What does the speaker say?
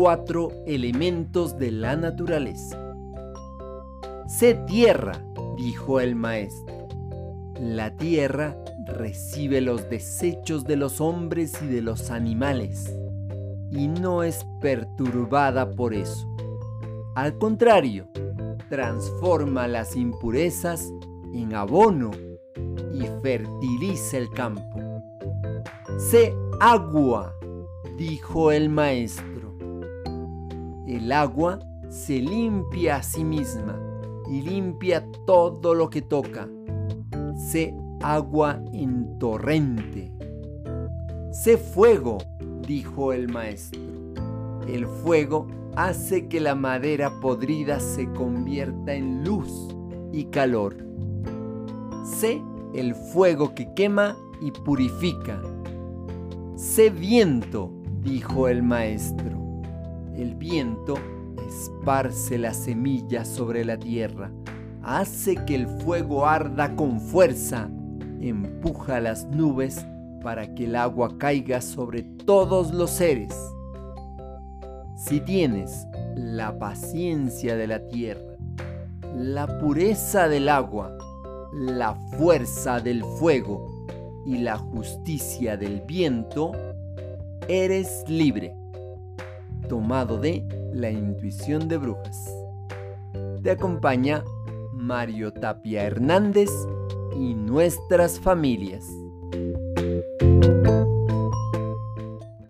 cuatro elementos de la naturaleza. Sé tierra, dijo el maestro. La tierra recibe los desechos de los hombres y de los animales y no es perturbada por eso. Al contrario, transforma las impurezas en abono y fertiliza el campo. Sé agua, dijo el maestro. El agua se limpia a sí misma y limpia todo lo que toca. Sé agua en torrente. Sé fuego, dijo el maestro. El fuego hace que la madera podrida se convierta en luz y calor. Sé el fuego que quema y purifica. Sé viento, dijo el maestro. El viento esparce la semilla sobre la tierra, hace que el fuego arda con fuerza, empuja las nubes para que el agua caiga sobre todos los seres. Si tienes la paciencia de la tierra, la pureza del agua, la fuerza del fuego y la justicia del viento, eres libre. Tomado de La intuición de brujas. Te acompaña Mario Tapia Hernández y nuestras familias.